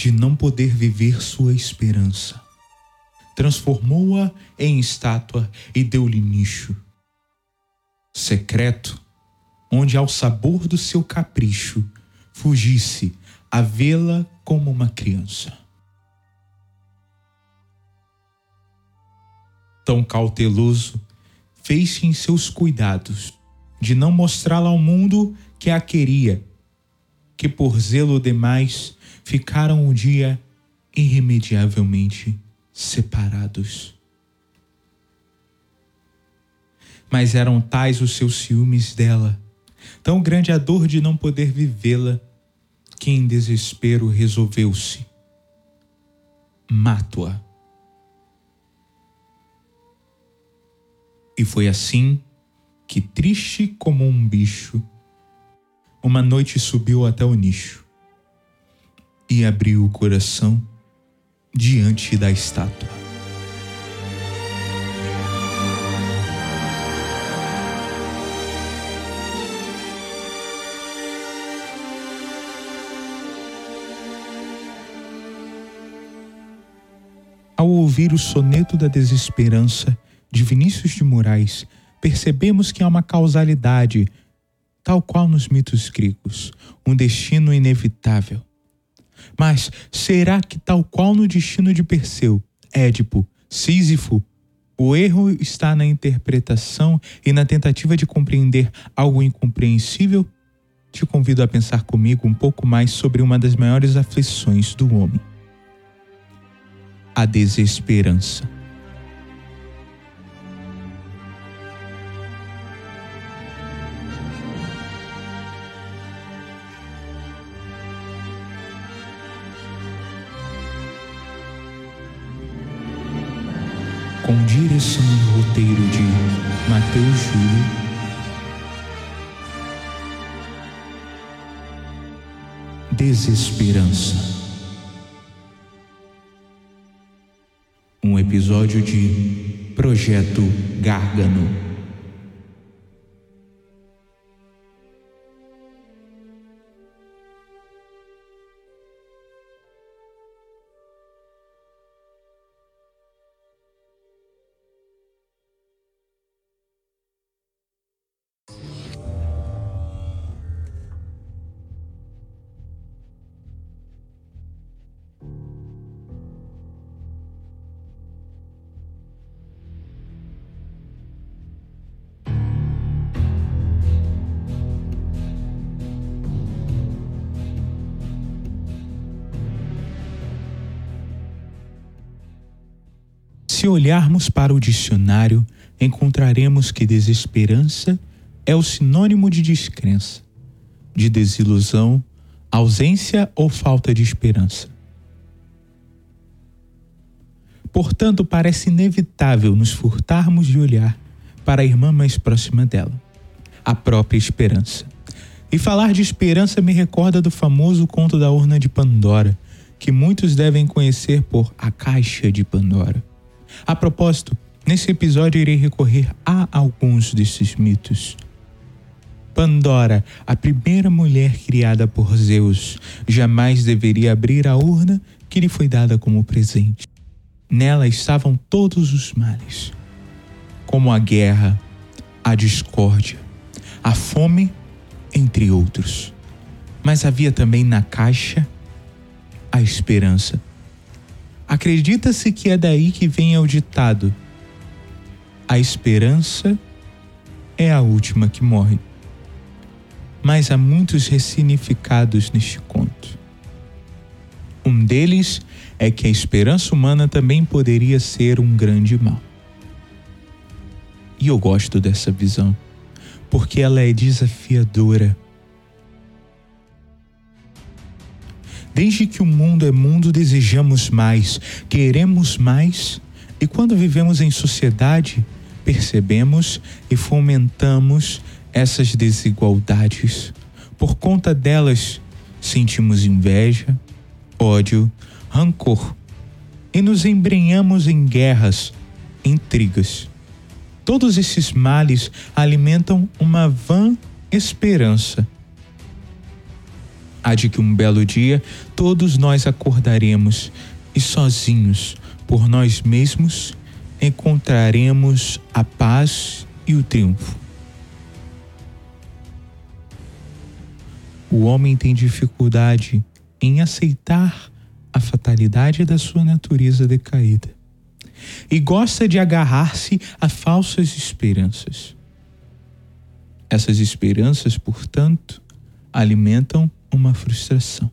de não poder viver sua esperança. Transformou-a em estátua e deu-lhe nicho. Secreto, onde ao sabor do seu capricho fugisse a vê-la como uma criança. Tão cauteloso, fez-se em seus cuidados de não mostrá-la ao mundo que a queria, que por zelo demais ficaram um dia irremediavelmente separados. Mas eram tais os seus ciúmes dela, tão grande a dor de não poder vivê-la, que em desespero resolveu-se: mato-a. E foi assim que, triste como um bicho, uma noite subiu até o nicho e abriu o coração diante da estátua. Ao ouvir o soneto da desesperança de Vinícius de Moraes, percebemos que há uma causalidade, tal qual nos mitos gregos, um destino inevitável. Mas será que, tal qual no destino de Perseu, Édipo, Sísifo, o erro está na interpretação e na tentativa de compreender algo incompreensível? Te convido a pensar comigo um pouco mais sobre uma das maiores aflições do homem: a desesperança. Matheus Júlio. Desesperança. Um episódio de Projeto Gárgano. Se olharmos para o dicionário, encontraremos que desesperança é o sinônimo de descrença, de desilusão, ausência ou falta de esperança. Portanto, parece inevitável nos furtarmos de olhar para a irmã mais próxima dela, a própria esperança. E falar de esperança me recorda do famoso conto da urna de Pandora, que muitos devem conhecer por A Caixa de Pandora. A propósito, nesse episódio irei recorrer a alguns desses mitos. Pandora, a primeira mulher criada por Zeus, jamais deveria abrir a urna que lhe foi dada como presente. Nela estavam todos os males, como a guerra, a discórdia, a fome, entre outros. Mas havia também na caixa a esperança Acredita-se que é daí que vem o ditado: a esperança é a última que morre. Mas há muitos ressignificados neste conto. Um deles é que a esperança humana também poderia ser um grande mal. E eu gosto dessa visão, porque ela é desafiadora Desde que o mundo é mundo, desejamos mais, queremos mais, e quando vivemos em sociedade, percebemos e fomentamos essas desigualdades. Por conta delas, sentimos inveja, ódio, rancor e nos embrenhamos em guerras, intrigas. Todos esses males alimentam uma vã esperança Há de que um belo dia todos nós acordaremos e sozinhos, por nós mesmos, encontraremos a paz e o triunfo. O homem tem dificuldade em aceitar a fatalidade da sua natureza decaída e gosta de agarrar-se a falsas esperanças. Essas esperanças, portanto, alimentam uma frustração.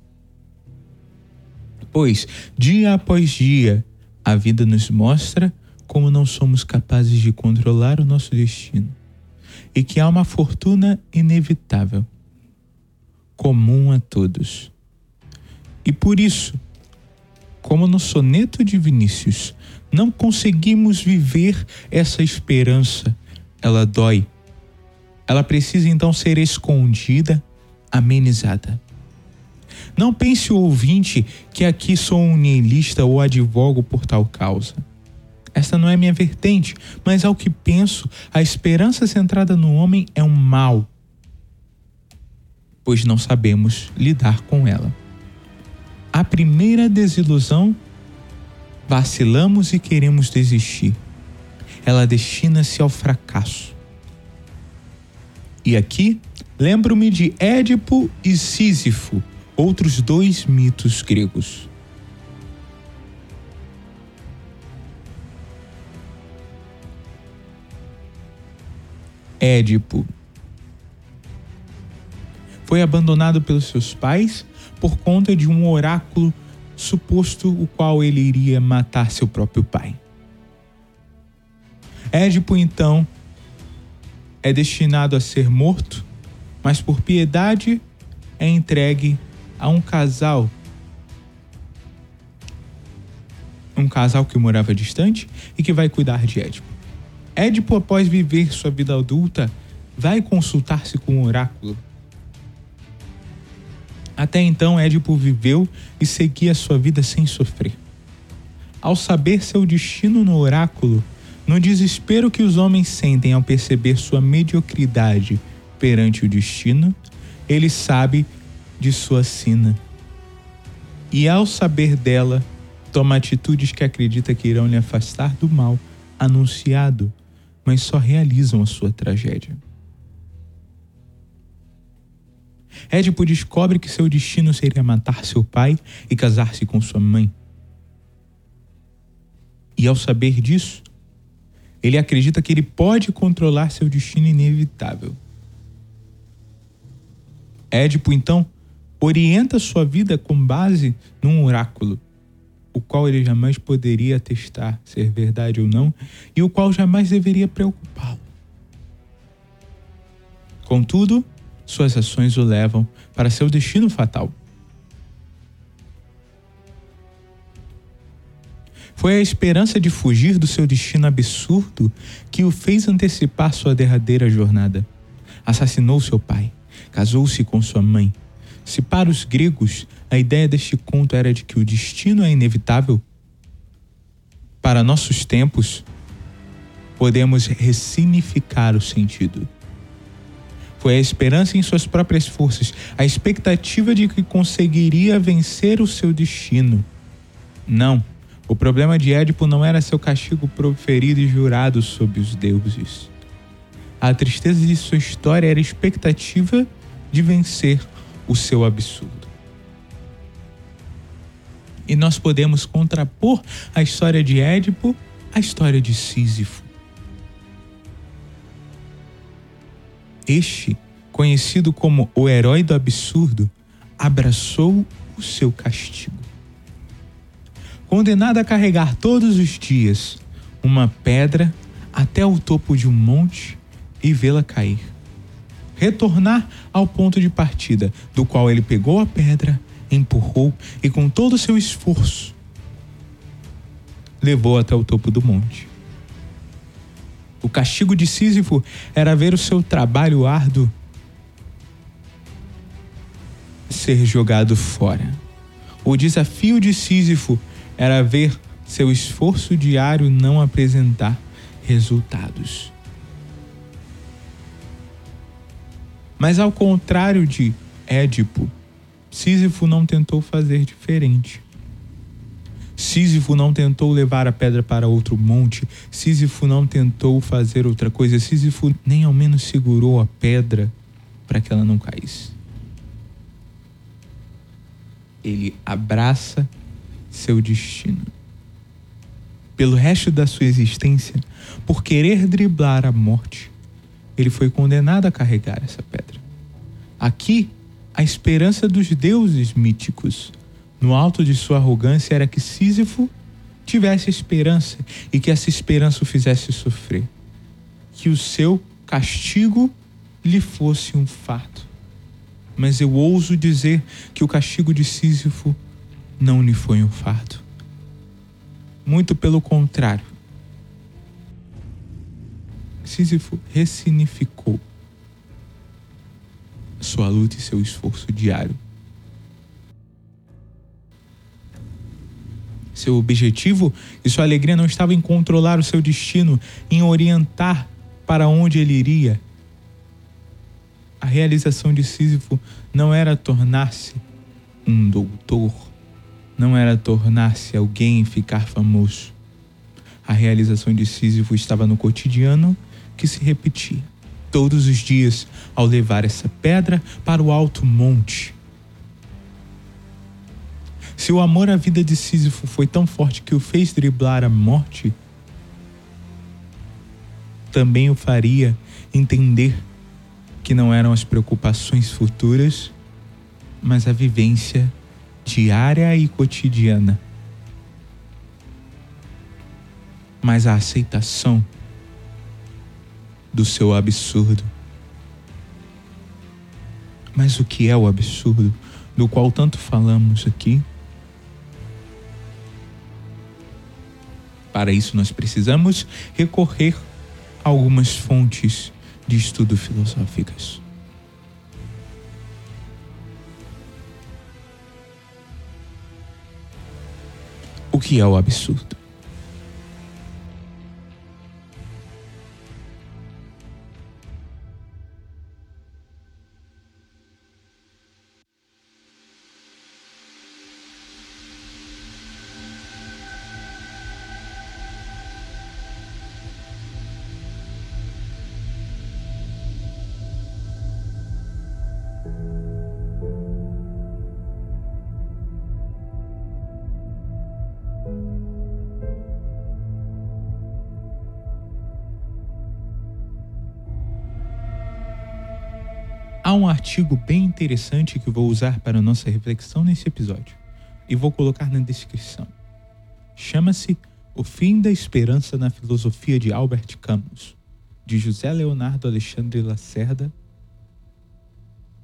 Pois, dia após dia, a vida nos mostra como não somos capazes de controlar o nosso destino e que há uma fortuna inevitável, comum a todos. E por isso, como no soneto de Vinícius, não conseguimos viver essa esperança, ela dói. Ela precisa então ser escondida, amenizada. Não pense o ouvinte que aqui sou um niilista ou advogo por tal causa. Esta não é minha vertente, mas ao que penso, a esperança centrada no homem é um mal, pois não sabemos lidar com ela. A primeira desilusão, vacilamos e queremos desistir. Ela destina-se ao fracasso. E aqui lembro-me de Édipo e Sísifo, outros dois mitos gregos. Édipo foi abandonado pelos seus pais por conta de um oráculo suposto o qual ele iria matar seu próprio pai. Édipo então é destinado a ser morto, mas por piedade é entregue a um casal. Um casal que morava distante e que vai cuidar de Édipo. Édipo, após viver sua vida adulta, vai consultar-se com o oráculo. Até então, Édipo viveu e seguia sua vida sem sofrer. Ao saber seu destino no oráculo, no desespero que os homens sentem ao perceber sua mediocridade perante o destino, ele sabe de sua sina. E ao saber dela, toma atitudes que acredita que irão lhe afastar do mal anunciado, mas só realizam a sua tragédia. Édipo descobre que seu destino seria matar seu pai e casar-se com sua mãe. E ao saber disso, ele acredita que ele pode controlar seu destino inevitável. Édipo, então, orienta sua vida com base num oráculo, o qual ele jamais poderia testar ser verdade ou não, e o qual jamais deveria preocupá-lo. Contudo, suas ações o levam para seu destino fatal. Foi a esperança de fugir do seu destino absurdo que o fez antecipar sua derradeira jornada. Assassinou seu pai, casou-se com sua mãe. Se para os gregos a ideia deste conto era de que o destino é inevitável, para nossos tempos, podemos ressignificar o sentido. Foi a esperança em suas próprias forças, a expectativa de que conseguiria vencer o seu destino. Não, o problema de Édipo não era seu castigo proferido e jurado sob os deuses. A tristeza de sua história era a expectativa de vencer o seu absurdo. E nós podemos contrapor a história de Édipo à história de Sísifo. Este, conhecido como o herói do absurdo, abraçou o seu castigo. Condenado a carregar todos os dias uma pedra até o topo de um monte e vê-la cair. Retornar ao ponto de partida, do qual ele pegou a pedra, empurrou e, com todo o seu esforço, levou até o topo do monte. O castigo de Sísifo era ver o seu trabalho árduo ser jogado fora. O desafio de Sísifo era ver seu esforço diário não apresentar resultados. Mas ao contrário de Édipo, Sísifo não tentou fazer diferente. Sísifo não tentou levar a pedra para outro monte. Sísifo não tentou fazer outra coisa. Sísifo nem ao menos segurou a pedra para que ela não caísse. Ele abraça seu destino. Pelo resto da sua existência, por querer driblar a morte, ele foi condenado a carregar essa pedra. Aqui, a esperança dos deuses míticos no alto de sua arrogância era que Sísifo tivesse esperança e que essa esperança o fizesse sofrer. Que o seu castigo lhe fosse um fato. Mas eu ouso dizer que o castigo de Sísifo não lhe foi um fato. Muito pelo contrário. Sísifo ressignificou sua luta e seu esforço diário Seu objetivo e sua alegria não estavam em controlar o seu destino, em orientar para onde ele iria. A realização de Sísifo não era tornar-se um doutor, não era tornar-se alguém e ficar famoso. A realização de Sísifo estava no cotidiano que se repetia todos os dias ao levar essa pedra para o alto monte se o amor à vida de Sísifo foi tão forte que o fez driblar a morte, também o faria entender que não eram as preocupações futuras, mas a vivência diária e cotidiana. Mas a aceitação do seu absurdo. Mas o que é o absurdo, do qual tanto falamos aqui? Para isso, nós precisamos recorrer a algumas fontes de estudo filosóficas. O que é o absurdo? Há um artigo bem interessante que vou usar para nossa reflexão nesse episódio e vou colocar na descrição. Chama-se O Fim da Esperança na Filosofia de Albert Camus, de José Leonardo Alexandre Lacerda,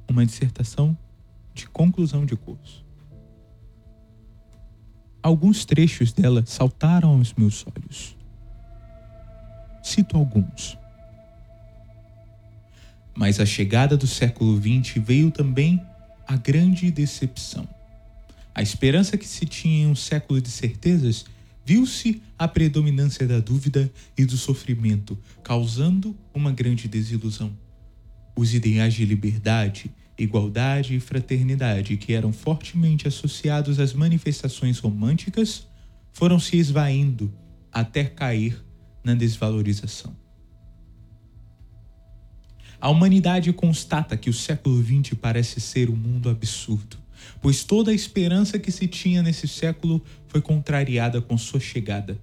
uma dissertação de conclusão de curso. Alguns trechos dela saltaram aos meus olhos. Cito alguns. Mas a chegada do século XX veio também a grande decepção. A esperança que se tinha em um século de certezas viu-se a predominância da dúvida e do sofrimento, causando uma grande desilusão. Os ideais de liberdade, igualdade e fraternidade, que eram fortemente associados às manifestações românticas, foram se esvaindo até cair na desvalorização. A humanidade constata que o século XX parece ser um mundo absurdo, pois toda a esperança que se tinha nesse século foi contrariada com sua chegada.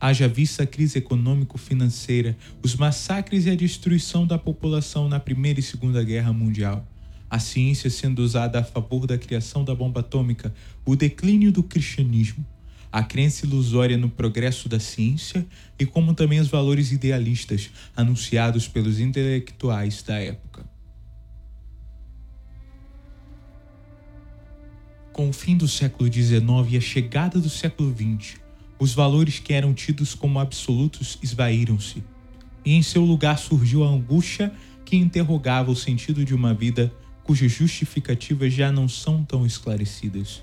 Haja vista a crise econômico-financeira, os massacres e a destruição da população na Primeira e Segunda Guerra Mundial, a ciência sendo usada a favor da criação da bomba atômica, o declínio do cristianismo, a crença ilusória no progresso da ciência e como também os valores idealistas anunciados pelos intelectuais da época. Com o fim do século XIX e a chegada do século XX, os valores que eram tidos como absolutos esvaíram-se, e em seu lugar surgiu a angústia que interrogava o sentido de uma vida cujas justificativas já não são tão esclarecidas.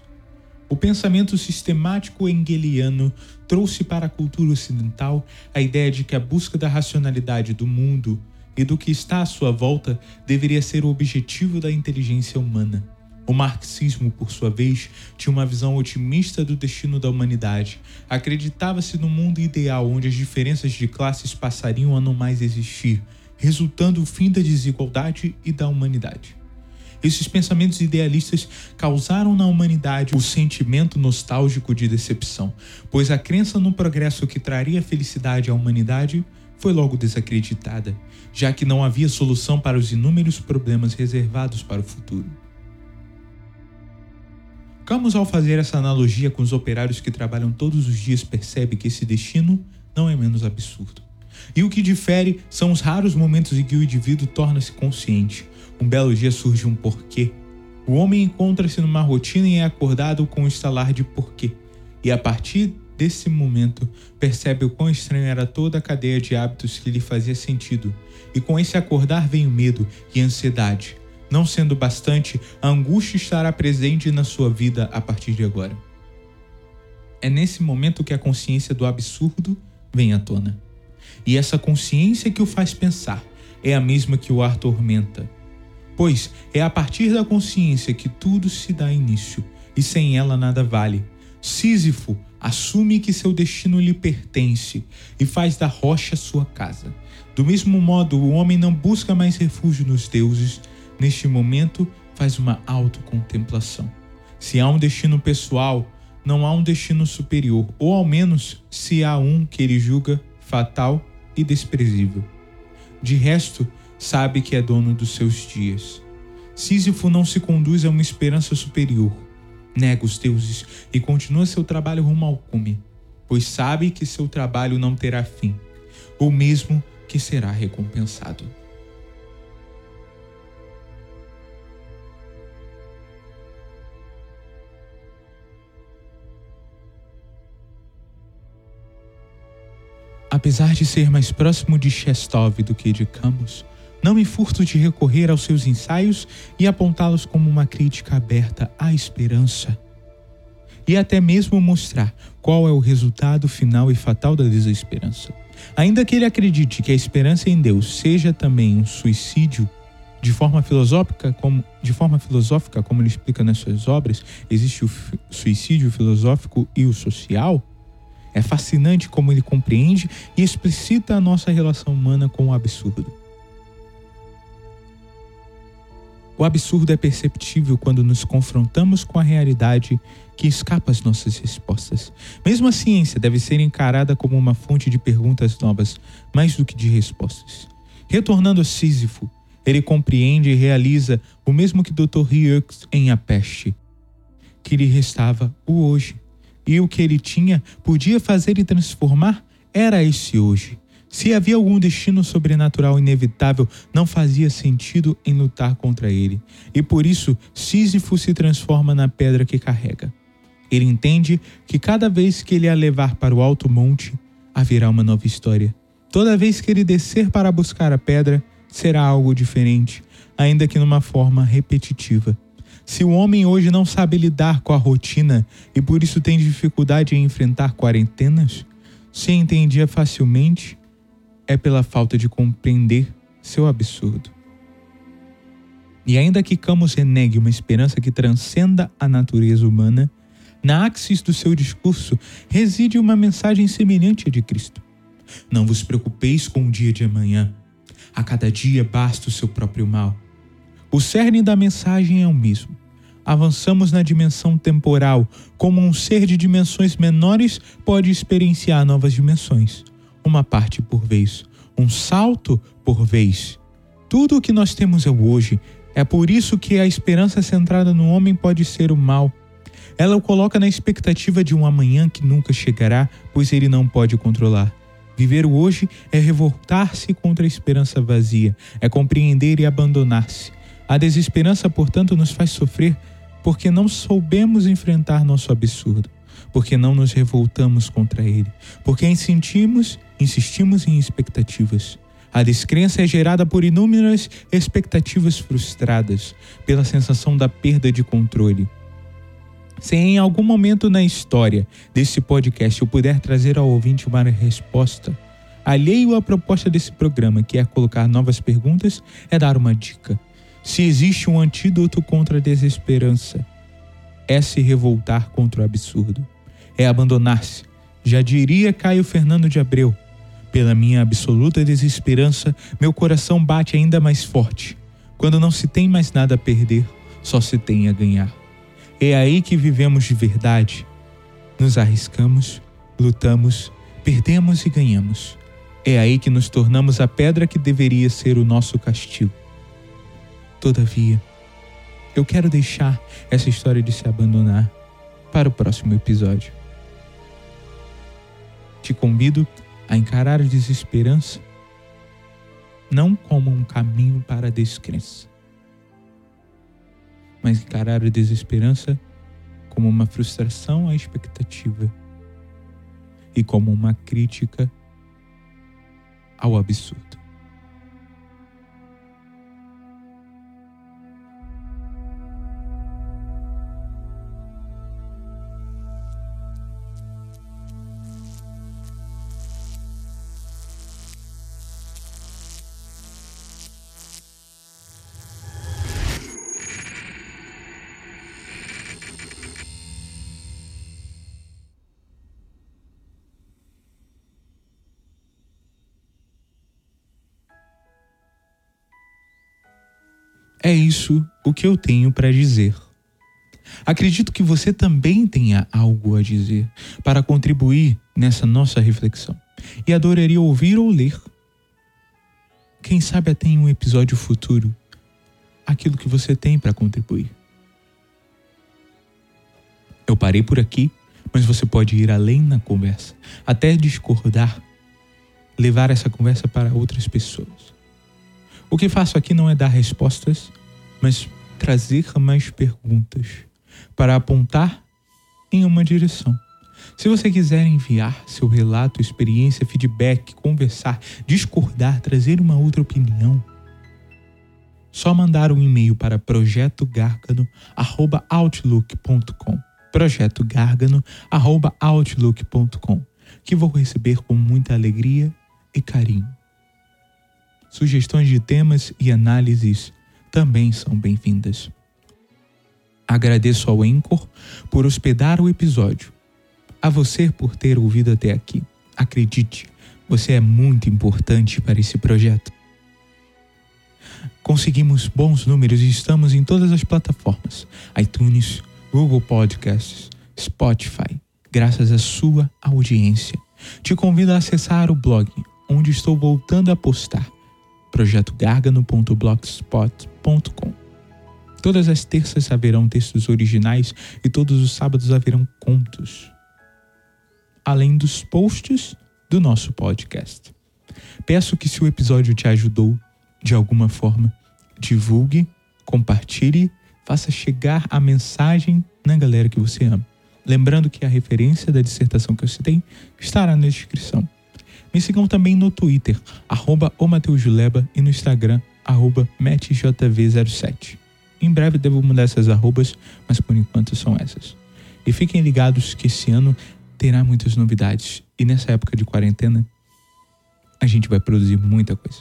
O pensamento sistemático hegeliano trouxe para a cultura ocidental a ideia de que a busca da racionalidade do mundo e do que está à sua volta deveria ser o objetivo da inteligência humana, O marxismo, por sua vez, tinha uma visão otimista do destino da humanidade. Acreditava-se no mundo ideal onde as diferenças de classes passariam a não mais existir, resultando o fim da desigualdade e da humanidade. Esses pensamentos idealistas causaram na humanidade o sentimento nostálgico de decepção, pois a crença no progresso que traria felicidade à humanidade foi logo desacreditada, já que não havia solução para os inúmeros problemas reservados para o futuro. Camus, ao fazer essa analogia com os operários que trabalham todos os dias, percebe que esse destino não é menos absurdo. E o que difere são os raros momentos em que o indivíduo torna-se consciente, um belo dia surge um porquê. O homem encontra-se numa rotina e é acordado com o estalar de porquê. E a partir desse momento, percebe o quão estranho era toda a cadeia de hábitos que lhe fazia sentido. E com esse acordar vem o medo e a ansiedade. Não sendo bastante, a angústia estará presente na sua vida a partir de agora. É nesse momento que a consciência do absurdo vem à tona. E essa consciência que o faz pensar é a mesma que o atormenta pois é a partir da consciência que tudo se dá início, e sem ela nada vale. Sísifo assume que seu destino lhe pertence e faz da rocha sua casa. Do mesmo modo, o homem não busca mais refúgio nos deuses, neste momento faz uma autocontemplação. Se há um destino pessoal, não há um destino superior, ou ao menos se há um que ele julga fatal e desprezível. De resto, sabe que é dono dos seus dias. Sísifo não se conduz a uma esperança superior, nega os deuses e continua seu trabalho rumo ao cume, pois sabe que seu trabalho não terá fim, ou mesmo que será recompensado. Apesar de ser mais próximo de Chestov do que de Camus, não me furto de recorrer aos seus ensaios e apontá-los como uma crítica aberta à esperança. E até mesmo mostrar qual é o resultado final e fatal da desesperança. Ainda que ele acredite que a esperança em Deus seja também um suicídio, de forma filosófica, como, de forma filosófica, como ele explica nas suas obras, existe o suicídio filosófico e o social. É fascinante como ele compreende e explicita a nossa relação humana com o absurdo. O absurdo é perceptível quando nos confrontamos com a realidade que escapa às nossas respostas. Mesmo a ciência deve ser encarada como uma fonte de perguntas novas, mais do que de respostas. Retornando a Sísifo, ele compreende e realiza o mesmo que Dr. Hughes em A Peste, que lhe restava o hoje. E o que ele tinha podia fazer e transformar era esse hoje. Se havia algum destino sobrenatural inevitável, não fazia sentido em lutar contra ele. E por isso, Sísifo se transforma na pedra que carrega. Ele entende que cada vez que ele a levar para o alto monte, haverá uma nova história. Toda vez que ele descer para buscar a pedra, será algo diferente, ainda que numa forma repetitiva. Se o homem hoje não sabe lidar com a rotina e por isso tem dificuldade em enfrentar quarentenas, se entendia facilmente, é pela falta de compreender seu absurdo. E ainda que Camus renegue uma esperança que transcenda a natureza humana, na axis do seu discurso reside uma mensagem semelhante à de Cristo. Não vos preocupeis com o dia de amanhã. A cada dia basta o seu próprio mal. O cerne da mensagem é o mesmo. Avançamos na dimensão temporal, como um ser de dimensões menores pode experienciar novas dimensões uma parte por vez, um salto por vez. Tudo o que nós temos é o hoje. É por isso que a esperança centrada no homem pode ser o mal. Ela o coloca na expectativa de um amanhã que nunca chegará, pois ele não pode controlar. Viver o hoje é revoltar-se contra a esperança vazia, é compreender e abandonar-se. A desesperança, portanto, nos faz sofrer porque não soubemos enfrentar nosso absurdo, porque não nos revoltamos contra ele, porque sentimos insistimos em expectativas. A descrença é gerada por inúmeras expectativas frustradas, pela sensação da perda de controle. Se em algum momento na história desse podcast eu puder trazer ao ouvinte uma resposta, alheio à proposta desse programa, que é colocar novas perguntas, é dar uma dica. Se existe um antídoto contra a desesperança, é se revoltar contra o absurdo, é abandonar-se. Já diria Caio Fernando de Abreu. Pela minha absoluta desesperança, meu coração bate ainda mais forte. Quando não se tem mais nada a perder, só se tem a ganhar. É aí que vivemos de verdade. Nos arriscamos, lutamos, perdemos e ganhamos. É aí que nos tornamos a pedra que deveria ser o nosso castigo. Todavia, eu quero deixar essa história de se abandonar para o próximo episódio. Te convido a encarar a desesperança não como um caminho para a descrença, mas encarar a desesperança como uma frustração à expectativa e como uma crítica ao absurdo. É isso o que eu tenho para dizer. Acredito que você também tenha algo a dizer para contribuir nessa nossa reflexão e adoraria ouvir ou ler. Quem sabe até em um episódio futuro aquilo que você tem para contribuir. Eu parei por aqui, mas você pode ir além na conversa, até discordar, levar essa conversa para outras pessoas. O que faço aqui não é dar respostas, mas trazer mais perguntas para apontar em uma direção. Se você quiser enviar seu relato, experiência, feedback, conversar, discordar, trazer uma outra opinião, só mandar um e-mail para projetogargano@outlook.com. projetogargano@outlook.com, que vou receber com muita alegria e carinho sugestões de temas e análises também são bem-vindas. Agradeço ao Anchor por hospedar o episódio. A você por ter ouvido até aqui. Acredite, você é muito importante para esse projeto. Conseguimos bons números e estamos em todas as plataformas: iTunes, Google Podcasts, Spotify, graças à sua audiência. Te convido a acessar o blog, onde estou voltando a postar projetogargano.blogspot.com. Todas as terças haverão textos originais e todos os sábados haverão contos, além dos posts do nosso podcast. Peço que, se o episódio te ajudou de alguma forma, divulgue, compartilhe, faça chegar a mensagem na galera que você ama. Lembrando que a referência da dissertação que eu citei estará na descrição. Me sigam também no Twitter, arroba e no Instagram, arroba MattJV07. Em breve devo mudar essas arrobas, mas por enquanto são essas. E fiquem ligados que esse ano terá muitas novidades. E nessa época de quarentena, a gente vai produzir muita coisa.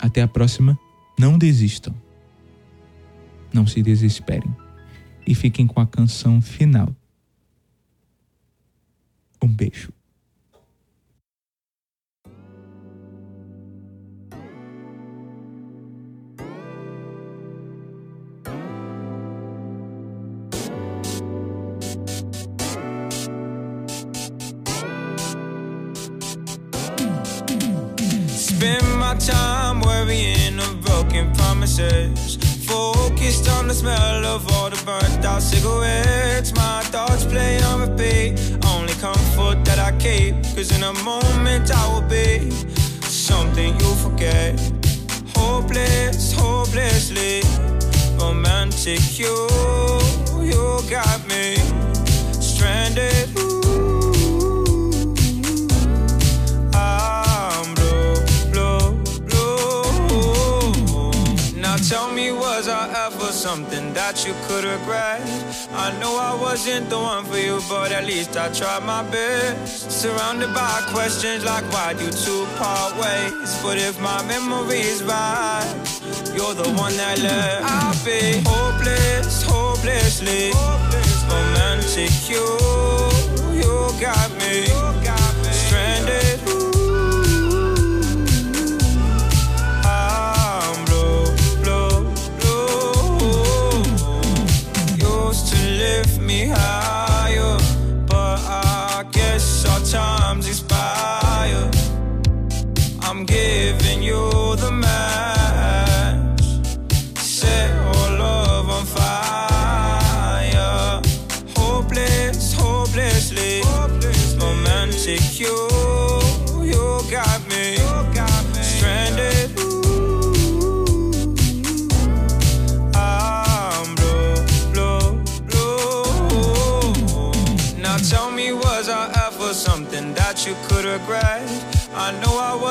Até a próxima. Não desistam. Não se desesperem. E fiquem com a canção final. Um beijo. Focused on the smell of all the burnt out cigarettes. My thoughts play on repeat. Only comfort that I keep. Cause in a moment I will be something you'll forget. Hopeless, hopelessly romantic. You, you got me stranded. Something that you could regret. I know I wasn't the one for you, but at least I tried my best. Surrounded by questions like why do two part ways? But if my memory is right, You're the one that left. I'll be hopeless, hopelessly romantic. You,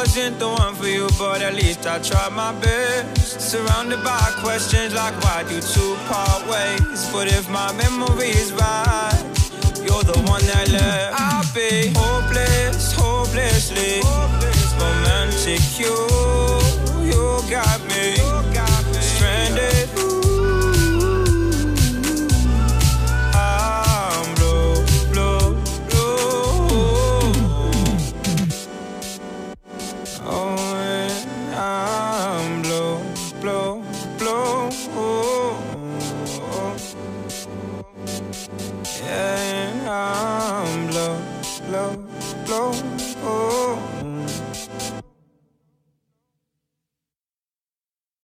wasn't the one for you, but at least I tried my best. Surrounded by questions like why do two part ways? But if my memory is right, you're the one that left. I'll be hopeless, hopelessly romantic. You